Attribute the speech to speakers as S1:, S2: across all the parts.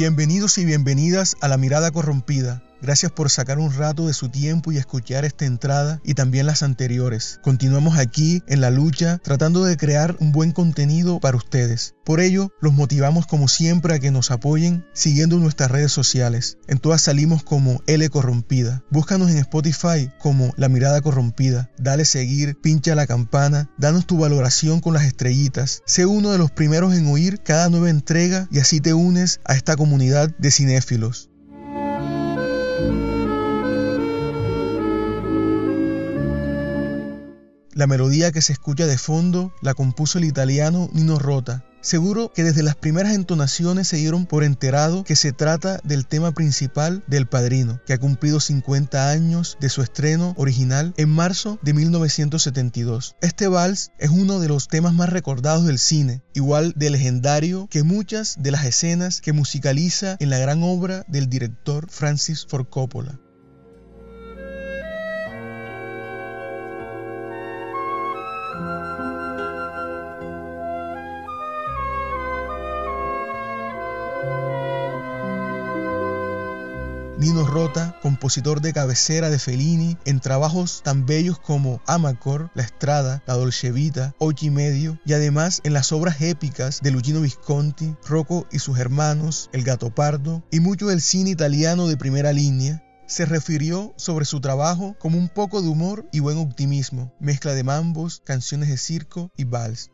S1: Bienvenidos y bienvenidas a La Mirada Corrompida. Gracias por sacar un rato de su tiempo y escuchar esta entrada y también las anteriores. Continuamos aquí en la lucha tratando de crear un buen contenido para ustedes. Por ello, los motivamos como siempre a que nos apoyen siguiendo nuestras redes sociales. En todas salimos como L Corrompida. Búscanos en Spotify como La Mirada Corrompida. Dale seguir, pincha la campana, danos tu valoración con las estrellitas. Sé uno de los primeros en oír cada nueva entrega y así te unes a esta comunidad de cinéfilos. La melodía que se escucha de fondo la compuso el italiano Nino Rota. Seguro que desde las primeras entonaciones se dieron por enterado que se trata del tema principal del Padrino, que ha cumplido 50 años de su estreno original en marzo de 1972. Este vals es uno de los temas más recordados del cine, igual de legendario que muchas de las escenas que musicaliza en la gran obra del director Francis Ford Coppola. Nino Rota, compositor de cabecera de Fellini, en trabajos tan bellos como Amacor, La Estrada, La Dolce Vita, Ocho y Medio, y además en las obras épicas de Luchino Visconti, Rocco y sus hermanos, El Gato Pardo, y mucho del cine italiano de primera línea, se refirió sobre su trabajo como un poco de humor y buen optimismo, mezcla de mambos, canciones de circo y vals.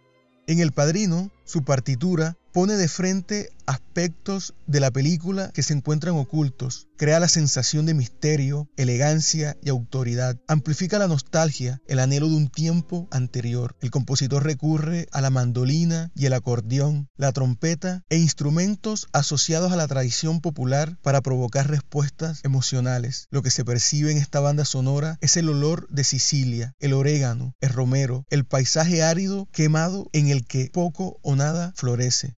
S1: En El Padrino, su partitura pone de frente aspectos de la película que se encuentran ocultos, crea la sensación de misterio, elegancia y autoridad, amplifica la nostalgia, el anhelo de un tiempo anterior. El compositor recurre a la mandolina y el acordeón, la trompeta e instrumentos asociados a la tradición popular para provocar respuestas emocionales. Lo que se percibe en esta banda sonora es el olor de Sicilia, el orégano, el romero, el paisaje árido quemado en el que poco o nada florece.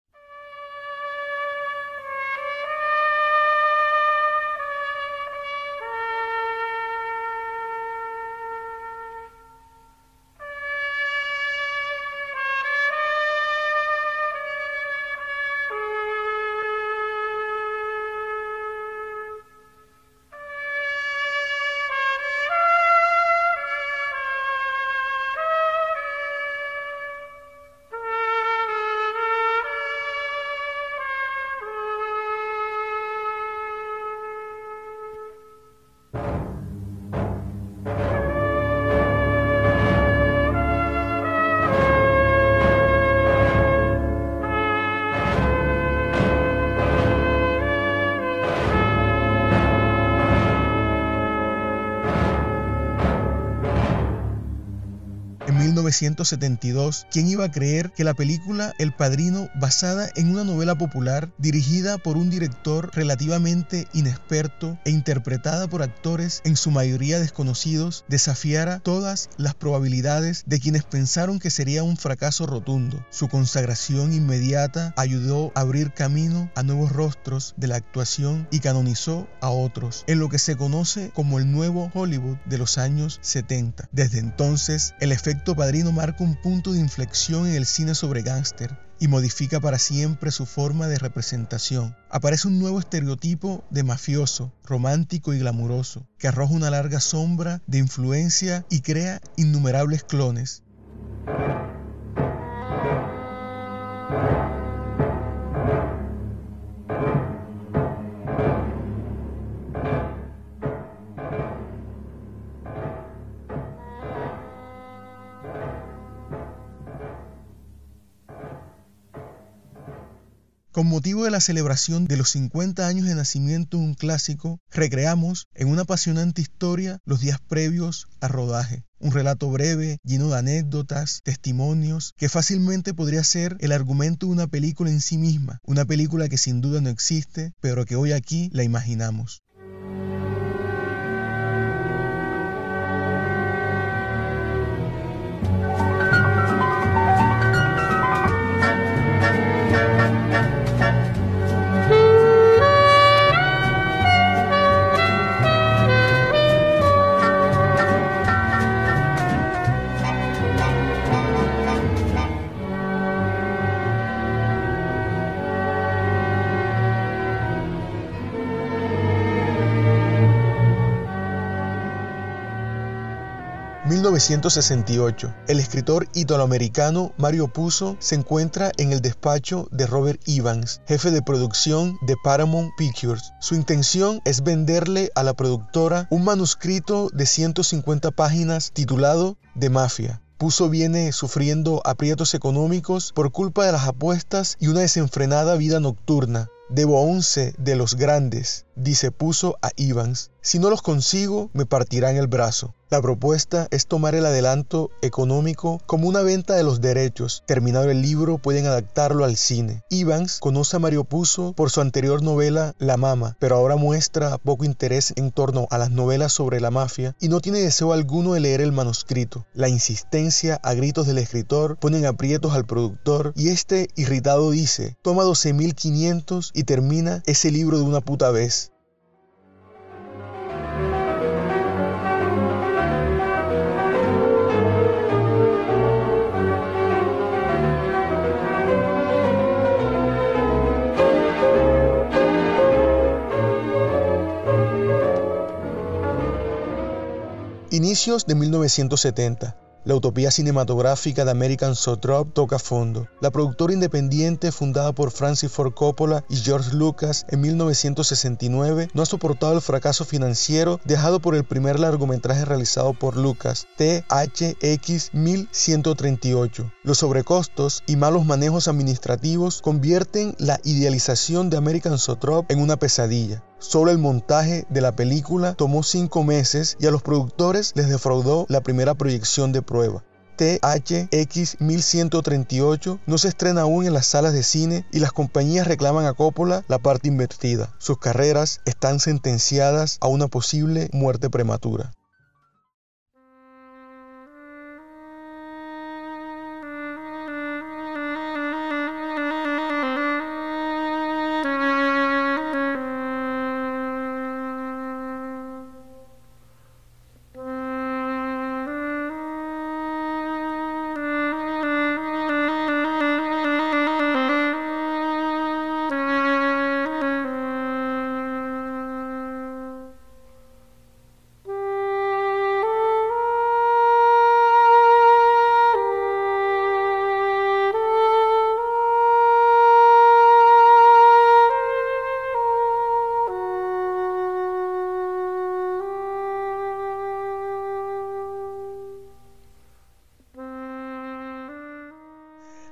S1: 1972, ¿quién iba a creer que la película El Padrino, basada en una novela popular dirigida por un director relativamente inexperto e interpretada por actores en su mayoría desconocidos, desafiara todas las probabilidades de quienes pensaron que sería un fracaso rotundo? Su consagración inmediata ayudó a abrir camino a nuevos rostros de la actuación y canonizó a otros en lo que se conoce como el nuevo Hollywood de los años 70. Desde entonces, el efecto Padrino marca un punto de inflexión en el cine sobre gángster y modifica para siempre su forma de representación. Aparece un nuevo estereotipo de mafioso, romántico y glamuroso, que arroja una larga sombra de influencia y crea innumerables clones. Con motivo de la celebración de los 50 años de nacimiento de un clásico, recreamos en una apasionante historia los días previos a rodaje. Un relato breve, lleno de anécdotas, testimonios, que fácilmente podría ser el argumento de una película en sí misma, una película que sin duda no existe, pero que hoy aquí la imaginamos. 1968. El escritor italoamericano Mario Puzo se encuentra en el despacho de Robert Evans, jefe de producción de Paramount Pictures. Su intención es venderle a la productora un manuscrito de 150 páginas titulado De Mafia. Puzo viene sufriendo aprietos económicos por culpa de las apuestas y una desenfrenada vida nocturna. Debo a once de los grandes, dice Puzo a Evans. Si no los consigo, me partirán el brazo. La propuesta es tomar el adelanto económico como una venta de los derechos. Terminado el libro, pueden adaptarlo al cine. Evans conoce a Mario Puzo por su anterior novela La Mama, pero ahora muestra poco interés en torno a las novelas sobre la mafia y no tiene deseo alguno de leer el manuscrito. La insistencia a gritos del escritor ponen aprietos al productor y este irritado dice, toma 12.500 y termina ese libro de una puta vez. Inicios de 1970. La utopía cinematográfica de American Sotrop toca fondo. La productora independiente fundada por Francis Ford Coppola y George Lucas en 1969 no ha soportado el fracaso financiero dejado por el primer largometraje realizado por Lucas, THX 1138. Los sobrecostos y malos manejos administrativos convierten la idealización de American Sotrop en una pesadilla. Solo el montaje de la película tomó cinco meses y a los productores les defraudó la primera proyección de prueba. THX 1138 no se estrena aún en las salas de cine y las compañías reclaman a Coppola la parte invertida. Sus carreras están sentenciadas a una posible muerte prematura.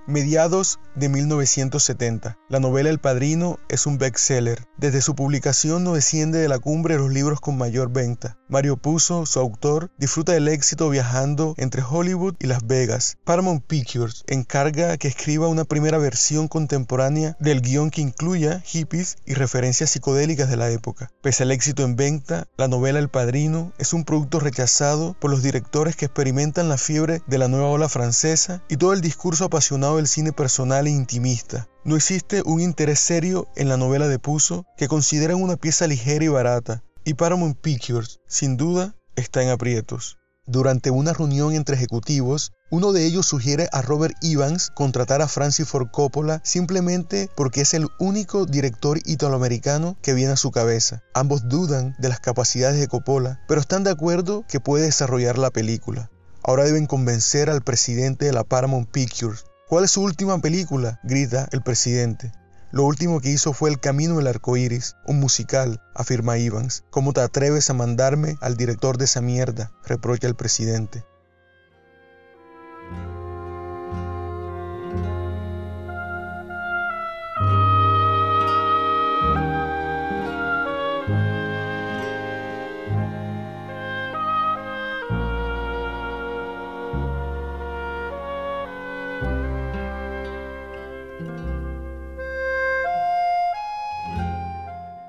S1: Mediados de 1970. La novela El Padrino es un bestseller. Desde su publicación no desciende de la cumbre de los libros con mayor venta. Mario Puzo, su autor, disfruta del éxito viajando entre Hollywood y Las Vegas. Paramount Pictures encarga que escriba una primera versión contemporánea del guion que incluya hippies y referencias psicodélicas de la época. Pese al éxito en venta, la novela El Padrino es un producto rechazado por los directores que experimentan la fiebre de la nueva ola francesa y todo el discurso apasionado del cine personal e intimista. No existe un interés serio en la novela de Puzo que consideran una pieza ligera y barata, y Paramount Pictures, sin duda, está en aprietos. Durante una reunión entre ejecutivos, uno de ellos sugiere a Robert Evans contratar a Francis Ford Coppola simplemente porque es el único director italoamericano que viene a su cabeza. Ambos dudan de las capacidades de Coppola, pero están de acuerdo que puede desarrollar la película. Ahora deben convencer al presidente de la Paramount Pictures. ¿Cuál es su última película? grita el presidente. Lo último que hizo fue El Camino del Arco Iris, un musical, afirma Evans. ¿Cómo te atreves a mandarme al director de esa mierda? reprocha el presidente.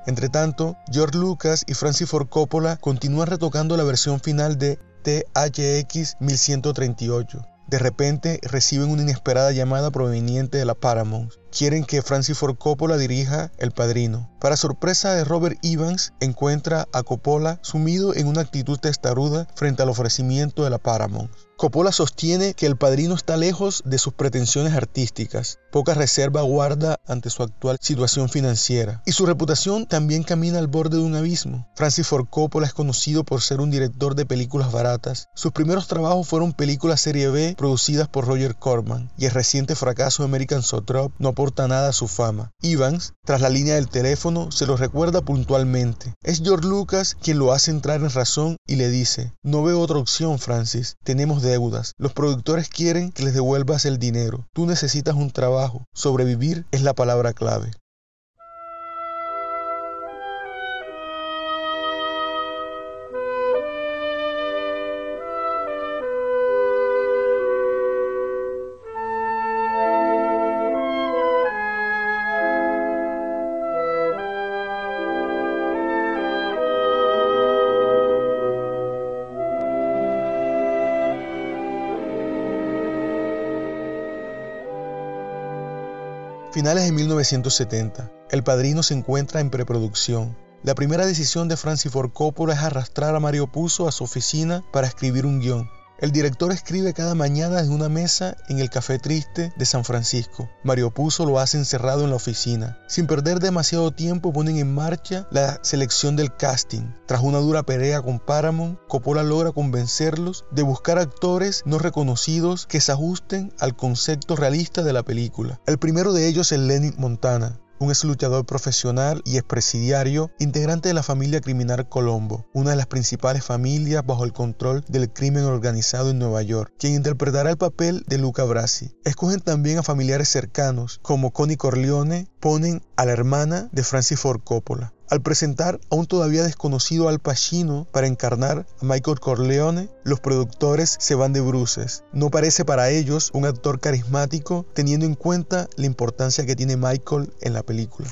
S1: Entre tanto, George Lucas y Francis Ford Coppola continúan retocando la versión final de THX 1138. De repente reciben una inesperada llamada proveniente de la Paramount. quieren que Francis Ford Coppola dirija El Padrino. Para sorpresa de Robert Evans, encuentra a Coppola sumido en una actitud testaruda frente al ofrecimiento de la Paramount. Coppola sostiene que el padrino está lejos de sus pretensiones artísticas, poca reserva guarda ante su actual situación financiera y su reputación también camina al borde de un abismo. Francis Ford Coppola es conocido por ser un director de películas baratas. Sus primeros trabajos fueron películas serie B producidas por Roger Corman y el reciente fracaso de American Sotrop no aporta nada a su fama. Evans, tras la línea del teléfono, se lo recuerda puntualmente. Es George Lucas quien lo hace entrar en razón y le dice, no veo otra opción Francis, tenemos deudas. Los productores quieren que les devuelvas el dinero. Tú necesitas un trabajo. Sobrevivir es la palabra clave. Finales de 1970, El Padrino se encuentra en preproducción. La primera decisión de Francis Ford Coppola es arrastrar a Mario Puzo a su oficina para escribir un guion. El director escribe cada mañana desde una mesa en el Café Triste de San Francisco. Mario Puzo lo hace encerrado en la oficina. Sin perder demasiado tiempo ponen en marcha la selección del casting. Tras una dura pelea con Paramount, Coppola logra convencerlos de buscar actores no reconocidos que se ajusten al concepto realista de la película. El primero de ellos es Lenny Montana, un ex luchador profesional y expresidiario, integrante de la familia criminal Colombo, una de las principales familias bajo el control del crimen organizado en Nueva York, quien interpretará el papel de Luca Brasi. Escogen también a familiares cercanos, como Connie Corleone, ponen a la hermana de Francis Ford Coppola. Al presentar a un todavía desconocido Al Pacino para encarnar a Michael Corleone, los productores se van de bruces. No parece para ellos un actor carismático teniendo en cuenta la importancia que tiene Michael en la película.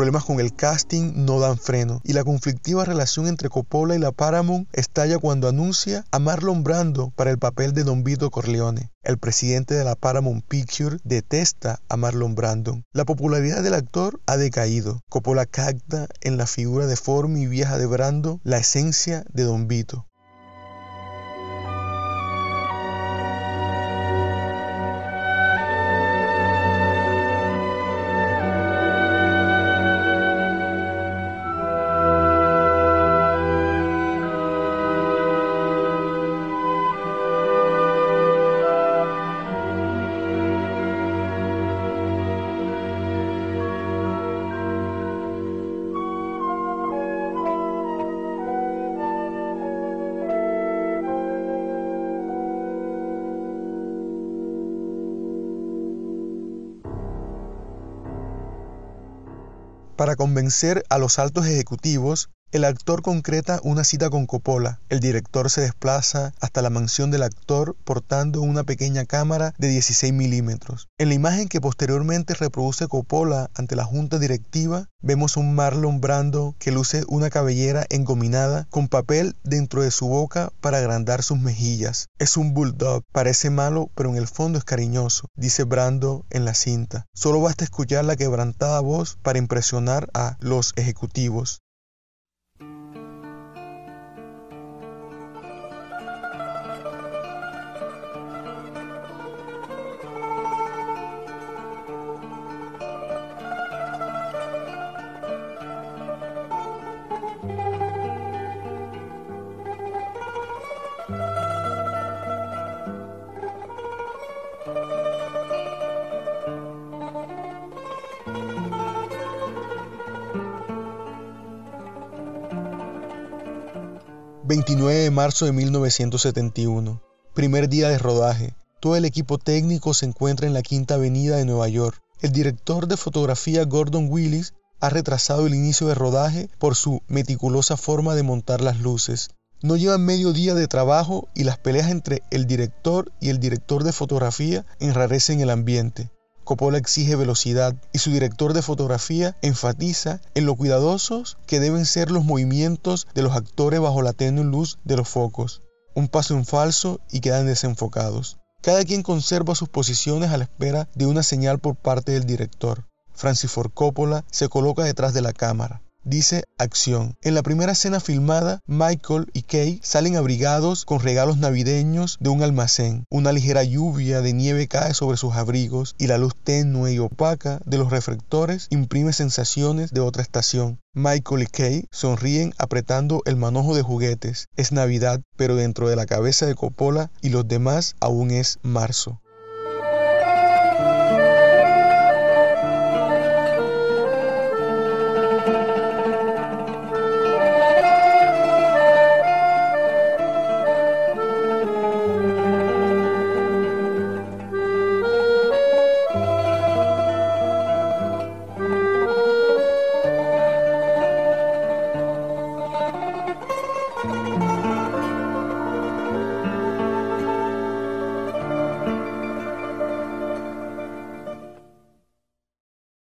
S1: Problemas con el casting no dan freno y la conflictiva relación entre Coppola y la Paramount estalla cuando anuncia a Marlon Brando para el papel de Don Vito Corleone. El presidente de la Paramount Picture detesta a Marlon Brando. La popularidad del actor ha decaído. Coppola capta en la figura deforme y vieja de Brando la esencia de Don Vito. Para convencer a los altos ejecutivos, el actor concreta una cita con Coppola. El director se desplaza hasta la mansión del actor portando una pequeña cámara de 16 milímetros. En la imagen que posteriormente reproduce Coppola ante la junta directiva, vemos un Marlon Brando que luce una cabellera engominada con papel dentro de su boca para agrandar sus mejillas. Es un bulldog, parece malo, pero en el fondo es cariñoso, dice Brando en la cinta. Solo basta escuchar la quebrantada voz para impresionar a los ejecutivos. 29 de marzo de 1971, primer día de rodaje. Todo el equipo técnico se encuentra en la Quinta Avenida de Nueva York. El director de fotografía Gordon Willis ha retrasado el inicio de rodaje por su meticulosa forma de montar las luces. No llevan medio día de trabajo y las peleas entre el director y el director de fotografía enrarecen el ambiente. Coppola exige velocidad y su director de fotografía enfatiza en lo cuidadosos que deben ser los movimientos de los actores bajo la tenue luz de los focos. Un paso en falso y quedan desenfocados. Cada quien conserva sus posiciones a la espera de una señal por parte del director. Francis Ford se coloca detrás de la cámara dice acción. En la primera escena filmada, Michael y Kay salen abrigados con regalos navideños de un almacén. Una ligera lluvia de nieve cae sobre sus abrigos y la luz tenue y opaca de los reflectores imprime sensaciones de otra estación. Michael y Kay sonríen apretando el manojo de juguetes. Es Navidad, pero dentro de la cabeza de Coppola y los demás aún es marzo.